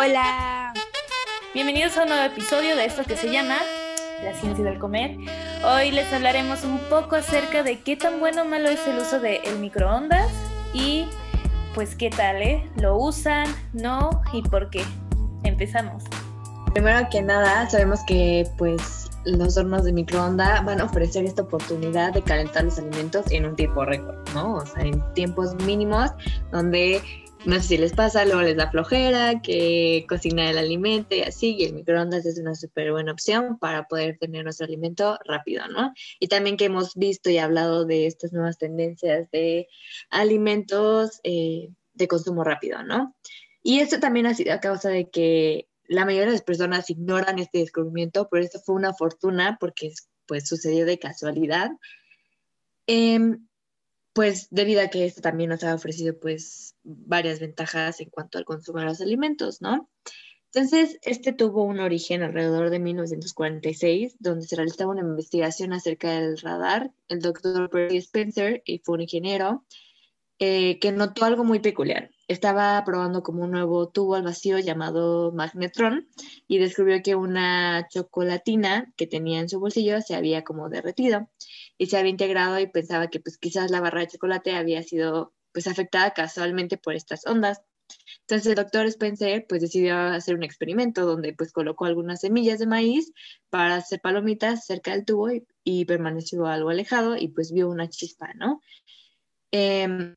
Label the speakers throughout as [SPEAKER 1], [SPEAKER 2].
[SPEAKER 1] Hola. Bienvenidos a un nuevo episodio de esto que se llama La ciencia del comer. Hoy les hablaremos un poco acerca de qué tan bueno o malo es el uso del microondas y pues qué tal, ¿eh? ¿Lo usan? ¿No? ¿Y por qué? Empezamos.
[SPEAKER 2] Primero que nada, sabemos que pues los hornos de microondas van a ofrecer esta oportunidad de calentar los alimentos en un tiempo récord, ¿no? O sea, en tiempos mínimos donde no sé si les pasa, luego les da flojera, que cocinar el alimento y así, y el microondas es una súper buena opción para poder tener nuestro alimento rápido, ¿no? Y también que hemos visto y hablado de estas nuevas tendencias de alimentos eh, de consumo rápido, ¿no? Y esto también ha sido a causa de que la mayoría de las personas ignoran este descubrimiento, pero esto fue una fortuna porque pues sucedió de casualidad. Eh, pues debido a que esto también nos ha ofrecido pues varias ventajas en cuanto al consumo de los alimentos, ¿no? Entonces, este tuvo un origen alrededor de 1946, donde se realizaba una investigación acerca del radar. El doctor Percy Spencer, y fue un ingeniero, eh, que notó algo muy peculiar. Estaba probando como un nuevo tubo al vacío llamado magnetron y descubrió que una chocolatina que tenía en su bolsillo se había como derretido y se había integrado y pensaba que pues quizás la barra de chocolate había sido pues afectada casualmente por estas ondas. Entonces el doctor Spencer pues decidió hacer un experimento donde pues colocó algunas semillas de maíz para hacer palomitas cerca del tubo y, permaneció algo alejado y pues vio una chispa, ¿no? Em,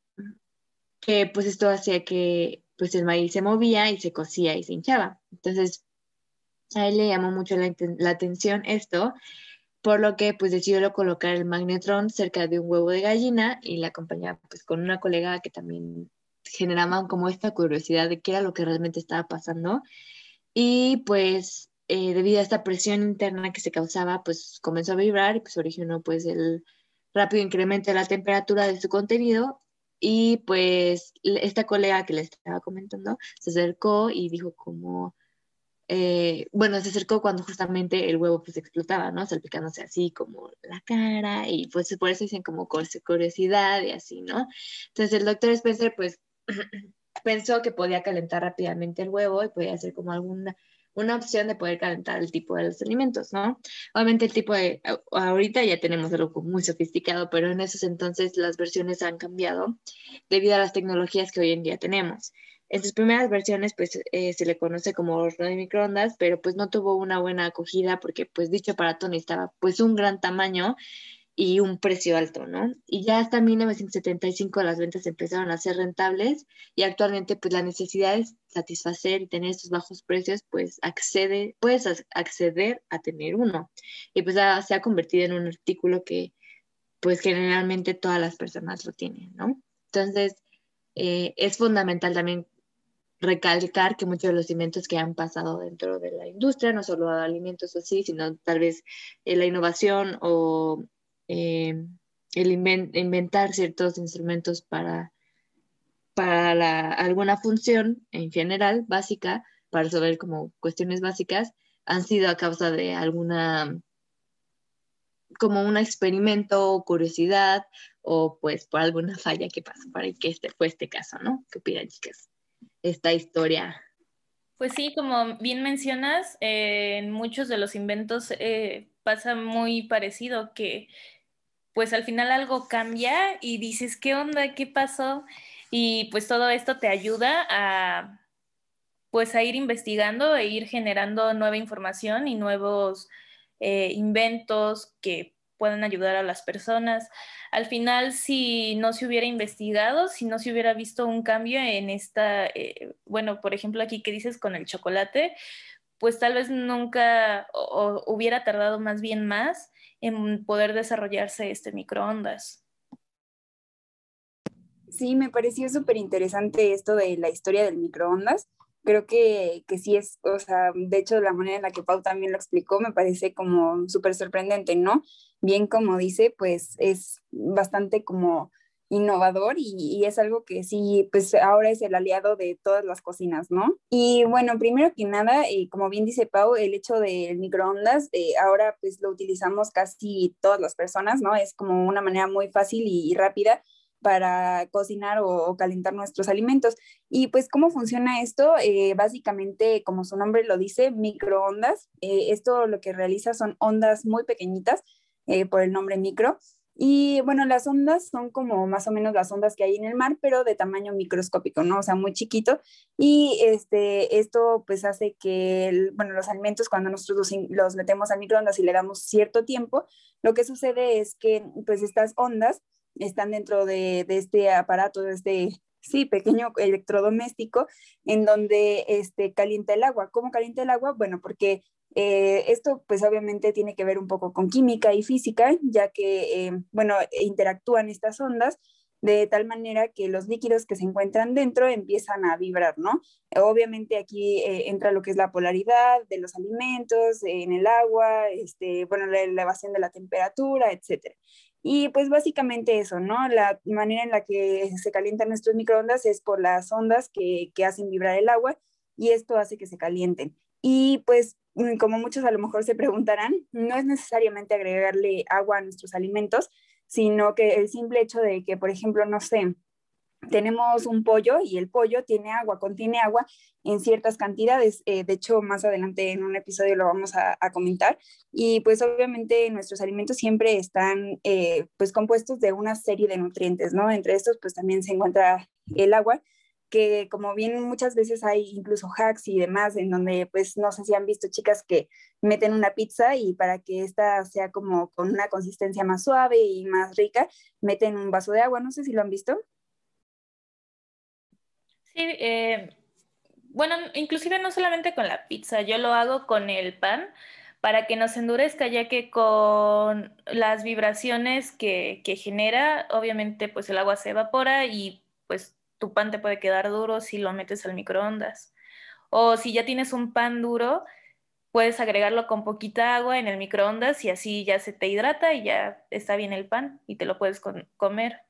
[SPEAKER 2] que pues esto hacía que pues el maíz se movía y se cocía y se hinchaba. Entonces a él le llamó mucho la, la atención esto por lo que pues decidió colocar el magnetron cerca de un huevo de gallina y la acompañaba pues con una colega que también generaban como esta curiosidad de qué era lo que realmente estaba pasando y pues eh, debido a esta presión interna que se causaba pues comenzó a vibrar y pues originó pues el rápido incremento de la temperatura de su contenido y pues esta colega que le estaba comentando se acercó y dijo como eh, bueno, se acercó cuando justamente el huevo pues explotaba, ¿no? Salpicándose así como la cara y pues por eso dicen como curiosidad y así, ¿no? Entonces el doctor Spencer pues pensó que podía calentar rápidamente el huevo y podía ser como alguna una opción de poder calentar el tipo de los alimentos, ¿no? Obviamente el tipo de, ahorita ya tenemos algo muy sofisticado, pero en esos entonces las versiones han cambiado debido a las tecnologías que hoy en día tenemos. En sus primeras versiones, pues eh, se le conoce como horno de microondas, pero pues no tuvo una buena acogida porque pues dicho aparato necesitaba pues un gran tamaño y un precio alto, ¿no? Y ya hasta 1975 las ventas empezaron a ser rentables y actualmente pues la necesidad de satisfacer y tener estos bajos precios pues accede, puedes acceder a tener uno. Y pues se ha convertido en un artículo que pues generalmente todas las personas lo tienen, ¿no? Entonces, eh, es fundamental también recalcar que muchos de los inventos que han pasado dentro de la industria, no solo alimentos así, sino tal vez eh, la innovación o eh, el inventar ciertos instrumentos para, para alguna función en general básica, para resolver como cuestiones básicas, han sido a causa de alguna como un experimento o curiosidad o pues por alguna falla que pasó para que este fue este caso, ¿no? ¿Qué opinan, chicas? esta historia.
[SPEAKER 1] Pues sí, como bien mencionas, eh, en muchos de los inventos eh, pasa muy parecido que pues al final algo cambia y dices, ¿qué onda? ¿Qué pasó? Y pues todo esto te ayuda a pues a ir investigando e ir generando nueva información y nuevos eh, inventos que pueden ayudar a las personas. Al final, si no se hubiera investigado, si no se hubiera visto un cambio en esta, eh, bueno, por ejemplo, aquí que dices con el chocolate, pues tal vez nunca hubiera tardado más bien más en poder desarrollarse este microondas.
[SPEAKER 3] Sí, me pareció súper interesante esto de la historia del microondas creo que, que sí es, o sea, de hecho la manera en la que Pau también lo explicó me parece como súper sorprendente, ¿no? Bien como dice, pues es bastante como innovador y, es algo que sí, pues ahora es el aliado de todas las cocinas, ¿no? Y bueno, primero que nada, eh, como bien dice Pau, el hecho del microondas, eh, ahora pues lo utilizamos casi todas las personas, ¿no? Es como una manera muy fácil y rápida para cocinar o, calentar nuestros alimentos. Y pues, ¿cómo funciona esto? Eh, básicamente, como su nombre lo dice, microondas. Eh, esto lo que realiza son ondas muy pequeñitas, eh, por el nombre micro. Y bueno, las ondas son como más o menos las ondas que hay en el mar, pero de tamaño microscópico, ¿no? O sea, muy chiquito. Y este, esto pues hace que, bueno, los alimentos cuando nosotros los, los metemos al microondas y le damos cierto tiempo, lo que sucede es que pues estas ondas están dentro de, este aparato, de este sí, pequeño electrodoméstico en donde este, calienta el agua. ¿Cómo calienta el agua? Bueno, porque eh, esto pues obviamente tiene que ver un poco con química y física, ya que, eh, bueno, interactúan estas ondas de tal manera que los líquidos que se encuentran dentro empiezan a vibrar, ¿no? Obviamente aquí eh, entra lo que es la polaridad de los alimentos en el agua, este, bueno, la elevación de la temperatura, etcétera. Y pues básicamente eso, ¿no? La manera en la que se calientan nuestros microondas es por las ondas que, que hacen vibrar el agua y esto hace que se calienten. Y pues como muchos a lo mejor se preguntarán, no es necesariamente agregarle agua a nuestros alimentos, sino que el simple hecho de que, por ejemplo, no sé, tenemos un pollo y el pollo tiene agua, contiene agua en ciertas cantidades. Eh, de hecho, más adelante en un episodio lo vamos a, comentar. Y pues obviamente nuestros alimentos siempre están eh, pues compuestos de una serie de nutrientes, ¿no? Entre estos pues también se encuentra el agua que como bien muchas veces hay incluso hacks y demás en donde pues no sé si han visto chicas que meten una pizza y para que esta sea como con una consistencia más suave y más rica, meten un vaso de agua, no sé si lo han visto.
[SPEAKER 1] Sí, eh, bueno, inclusive no solamente con la pizza, yo lo hago con el pan para que nos endurezca, ya que con las vibraciones que, que genera, obviamente pues el agua se evapora y pues tu pan te puede quedar duro si lo metes al microondas. O si ya tienes un pan duro, puedes agregarlo con poquita agua en el microondas y así ya se te hidrata y ya está bien el pan y te lo puedes comer.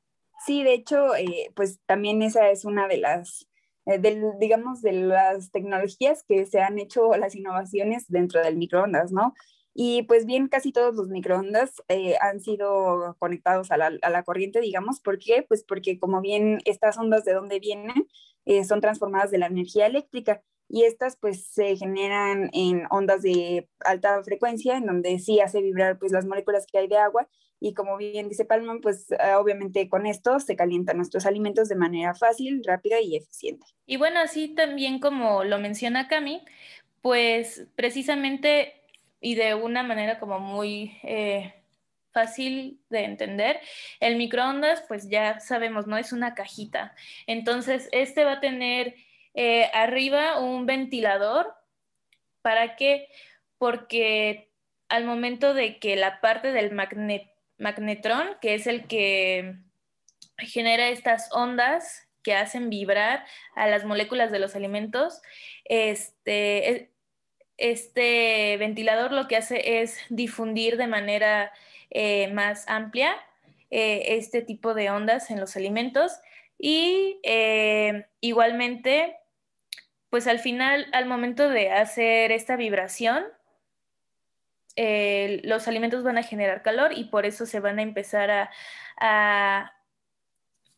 [SPEAKER 3] Sí, de hecho, eh, pues también esa es una de las, eh, digamos, de las tecnologías que se han hecho las innovaciones dentro del microondas, ¿no? Y pues bien, casi todos los microondas eh, han sido conectados a la, corriente, digamos. ¿Por qué? Pues porque como bien estas ondas de dónde vienen eh, son transformadas de la energía eléctrica y estas pues se generan en ondas de alta frecuencia en donde sí hace vibrar pues las moléculas que hay de agua y como bien dice Palman pues ah, obviamente con esto se calientan nuestros alimentos de manera fácil, rápida y eficiente.
[SPEAKER 1] Y bueno, así también como lo menciona Cami, pues precisamente y de una manera como muy eh, fácil de entender. El microondas, pues ya sabemos, ¿no? Es una cajita. Entonces, este va a tener eh, arriba un ventilador. ¿Para qué? Porque al momento de que la parte del magnetrón, que es el que genera estas ondas que hacen vibrar a las moléculas de los alimentos, este, este ventilador lo que hace es difundir de manera eh, más amplia eh, este tipo de ondas en los alimentos y eh, igualmente, pues al final, al momento de hacer esta vibración, los alimentos van a generar calor y por eso se van a empezar a, a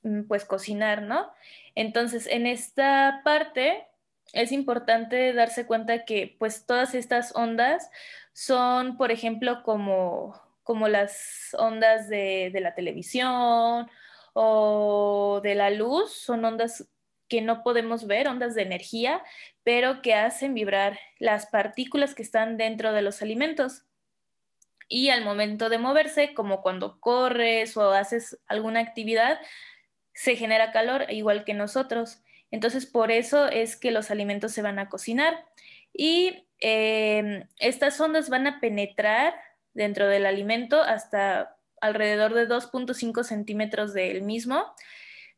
[SPEAKER 1] mm, pues cocinar, ¿no? Entonces, en esta parte es importante darse cuenta que pues todas estas ondas son, por ejemplo, como, como las ondas de, de la televisión o de la luz, son ondas que no podemos ver, ondas de energía, pero que hacen vibrar las partículas que están dentro de los alimentos. Y al momento de moverse, como cuando corres o haces alguna actividad, se genera calor, igual que nosotros. Entonces, por eso es que los alimentos se van a cocinar. Y em, estas ondas van a penetrar dentro del alimento hasta alrededor de 2.5 centímetros del mismo,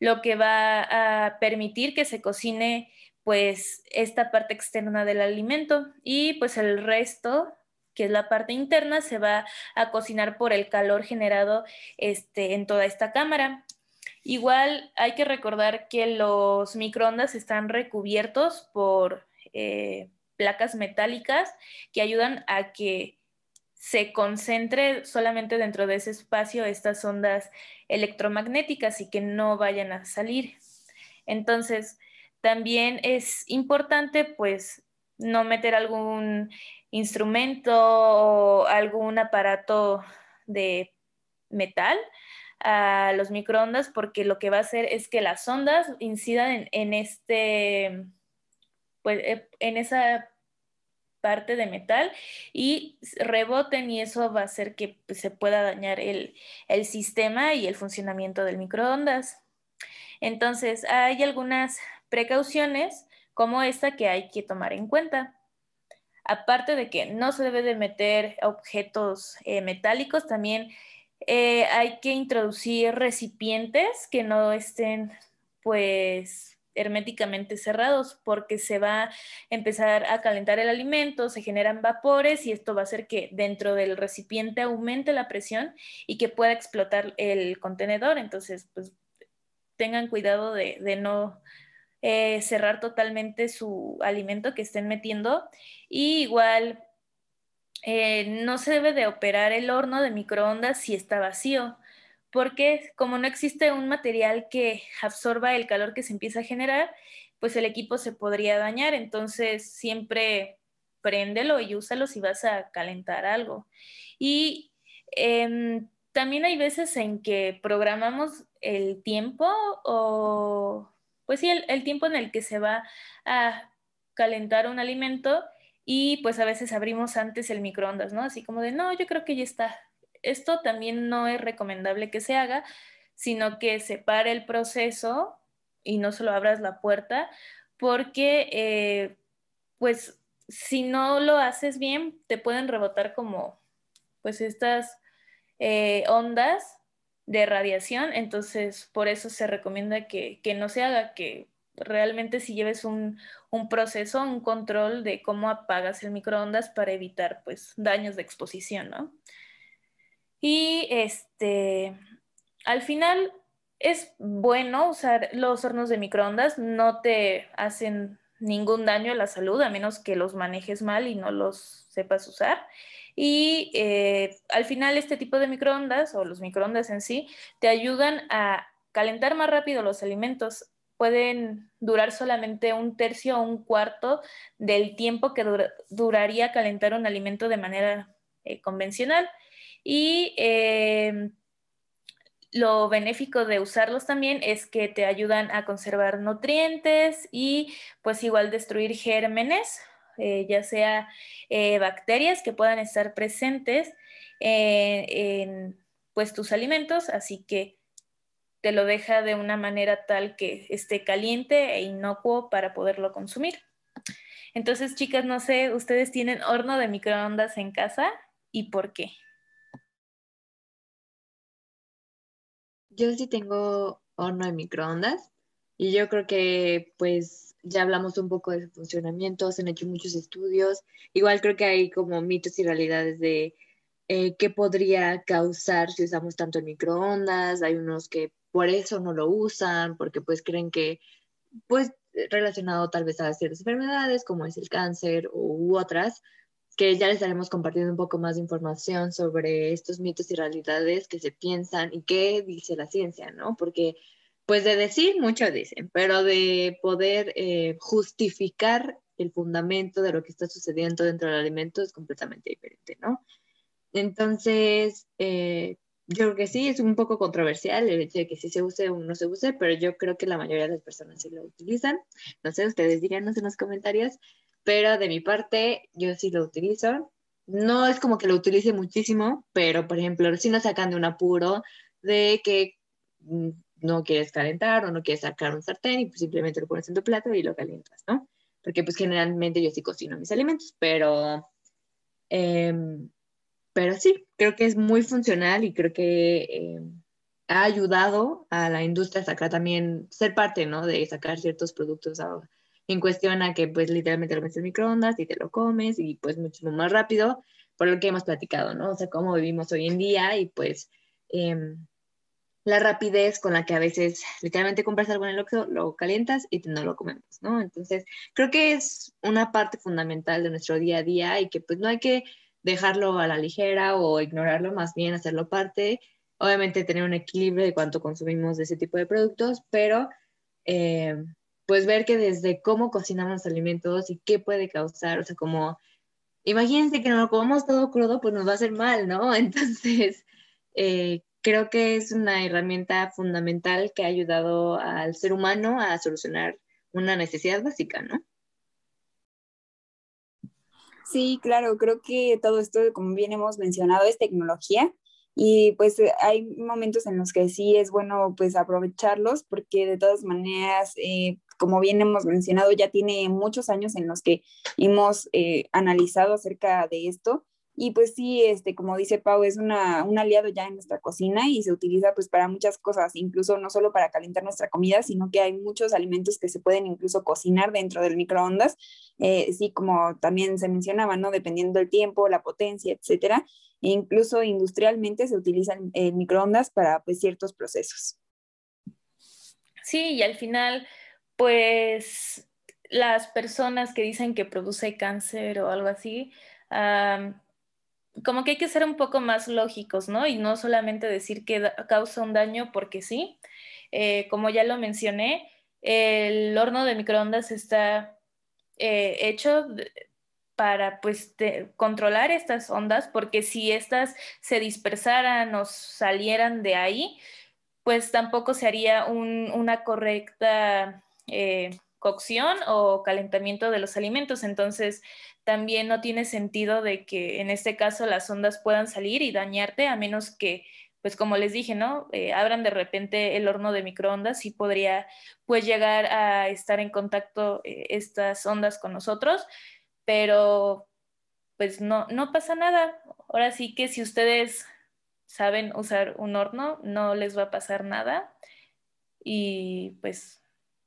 [SPEAKER 1] lo que va a permitir que se cocine pues esta parte externa del alimento y pues el resto que es la parte interna, se va a cocinar por el calor generado este, en toda esta cámara. Igual hay que recordar que los microondas están recubiertos por eh, placas metálicas que ayudan a que se concentre solamente dentro de ese espacio estas ondas electromagnéticas y que no vayan a salir. Entonces, también es importante pues no meter algún instrumento o algún aparato de metal a los microondas porque lo que va a hacer es que las ondas incidan en, este, pues, eh, en esa parte de metal y reboten y eso va a hacer que pues, se pueda dañar el, el sistema y el funcionamiento del microondas. Entonces, hay algunas precauciones como esta que hay que tomar en cuenta. Aparte de que no se debe de meter objetos eh, metálicos, también eh, hay que introducir recipientes que no estén pues herméticamente cerrados porque se va a empezar a calentar el alimento, se generan vapores y esto va a hacer que dentro del recipiente aumente la presión y que pueda explotar el contenedor. Entonces, pues tengan cuidado de, no eh, cerrar totalmente su alimento que estén metiendo y igual eh, no se debe de operar el horno de microondas si está vacío, porque como no existe un material que absorba el calor que se empieza a generar, pues el equipo se podría dañar. Entonces siempre préndelo y úsalo si vas a calentar algo. Y em, también hay veces en que programamos el tiempo o, pues sí, el tiempo en el que se va a calentar un alimento y pues a veces abrimos antes el microondas, ¿no? Así como de, no, yo creo que ya está. Esto también no es recomendable que se haga, sino que separe el proceso y no solo abras la puerta, porque eh, pues si no lo haces bien, te pueden rebotar como pues estas eh, ondas de radiación, entonces por eso se recomienda que, que no se haga, que realmente si lleves un, proceso, un control de cómo apagas el microondas para evitar pues daños de exposición, ¿no? Y este, al final es bueno usar los hornos de microondas, no te hacen ningún daño a la salud a menos que los manejes mal y no los sepas usar. Y eh, al final este tipo de microondas o los microondas en sí te ayudan a calentar más rápido los alimentos pueden durar solamente un tercio o un cuarto del tiempo que duraría calentar un alimento de manera eh, convencional. Y em, lo benéfico de usarlos también es que te ayudan a conservar nutrientes y pues igual destruir gérmenes, eh, ya sea eh, bacterias que puedan estar presentes en pues tus alimentos, así que te lo deja de una manera tal que esté caliente e inocuo para poderlo consumir. Entonces, chicas, no sé, ¿ustedes tienen horno de microondas en casa y por qué?
[SPEAKER 2] Yo sí tengo horno de microondas y yo creo que pues ya hablamos un poco de su funcionamiento, se han hecho muchos estudios. Igual creo que hay como mitos y realidades de eh, qué podría causar si usamos tanto el microondas. Hay unos que por eso no lo usan, porque pues creen que, pues relacionado tal vez a ciertas enfermedades como es el cáncer u otras, que ya les estaremos compartiendo un poco más de información sobre estos mitos y realidades que se piensan y qué dice la ciencia, ¿no? Porque pues de decir, mucho dicen, pero de poder eh, justificar el fundamento de lo que está sucediendo dentro del alimento es completamente diferente, ¿no? Entonces, eh, yo creo que sí, es un poco controversial el hecho de que sí se use o no se use, pero yo creo que la mayoría de las personas sí lo utilizan. No sé, ustedes diríanos en los comentarios, pero de mi parte, yo sí lo utilizo. No es como que lo utilice muchísimo, pero por ejemplo, si nos sacan de un apuro de que mm, no quieres calentar o no quieres sacar un sartén y pues simplemente lo pones en tu plato y lo calientas, ¿no? Porque pues generalmente yo sí cocino mis alimentos, pero... Em, pero sí, creo que es muy funcional y creo que eh, ha ayudado a la industria a sacar también, ser parte, ¿no? De sacar ciertos productos en cuestión a que pues literalmente lo metes en microondas y te lo comes y pues mucho más rápido, por lo que hemos platicado, ¿no? O sea, cómo vivimos hoy en día y pues em, la rapidez con la que a veces literalmente compras algo en el Oxxo, lo calientas y no lo comemos, ¿no? Entonces, creo que es una parte fundamental de nuestro día a día y que pues no hay que dejarlo a la ligera o ignorarlo, más bien hacerlo parte. Obviamente tener un equilibrio de cuánto consumimos de ese tipo de productos, pero eh, pues ver que desde cómo cocinamos alimentos y qué puede causar, o sea, como, imagínense que no lo comamos todo crudo, pues nos va a hacer mal, ¿no? Entonces, eh, creo que es una herramienta fundamental que ha ayudado al ser humano a solucionar una necesidad básica, ¿no?
[SPEAKER 3] Sí, claro, creo que todo esto, como bien hemos mencionado, es tecnología y pues hay momentos en los que sí es bueno pues aprovecharlos porque de todas maneras, eh, como bien hemos mencionado, ya tiene muchos años en los que hemos eh, analizado acerca de esto y pues sí, este, como dice Pau, es una, un aliado ya en nuestra cocina y se utiliza pues para muchas cosas, incluso no solo para calentar nuestra comida, sino que hay muchos alimentos que se pueden incluso cocinar dentro del microondas, eh, sí, como también se mencionaba, ¿no? Dependiendo del tiempo, la potencia, etcétera. E incluso industrialmente se utilizan microondas para pues ciertos procesos.
[SPEAKER 1] Sí, y al final, pues las personas que dicen que produce cáncer o algo así, como que hay que ser un poco más lógicos, ¿no? Y no solamente decir que causa un daño porque sí. Eh, como ya lo mencioné, el horno de microondas está eh, hecho para pues controlar estas ondas, porque si estas se dispersaran o salieran de ahí, pues tampoco se haría una correcta eh, cocción o calentamiento de los alimentos. Entonces, también no tiene sentido de que en este caso las ondas puedan salir y dañarte, a menos que, pues como les dije, ¿no? Eh, abran de repente el horno de microondas y podría pues llegar a estar en contacto eh, estas ondas con nosotros, pero pues no, no pasa nada. Ahora sí que si ustedes saben usar un horno, no les va a pasar nada. Y pues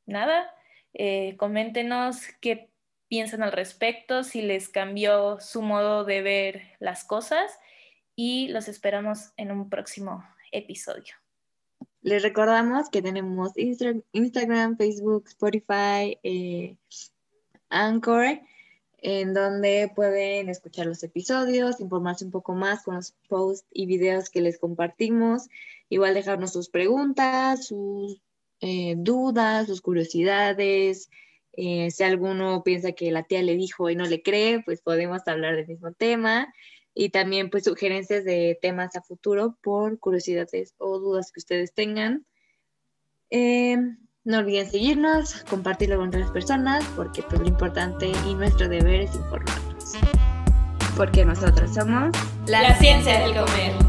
[SPEAKER 1] nada, eh, coméntenos qué piensan al respecto, si les cambió su modo de ver las cosas y los esperamos en un próximo episodio.
[SPEAKER 2] Les recordamos que tenemos Instagram, Facebook, Spotify, eh, Anchor, en donde pueden escuchar los episodios, informarse un poco más con los posts y videos que les compartimos, igual dejarnos sus preguntas, sus eh, dudas, sus curiosidades, eh, si alguno piensa que la tía le dijo y no le cree, pues podemos hablar del mismo tema. Y también pues sugerencias de temas a futuro por curiosidades o dudas que ustedes tengan. Eh, no olviden seguirnos, compartirlo con otras personas, porque pues lo importante y nuestro deber es informarnos. Porque nosotros somos
[SPEAKER 1] la ciencia del comer.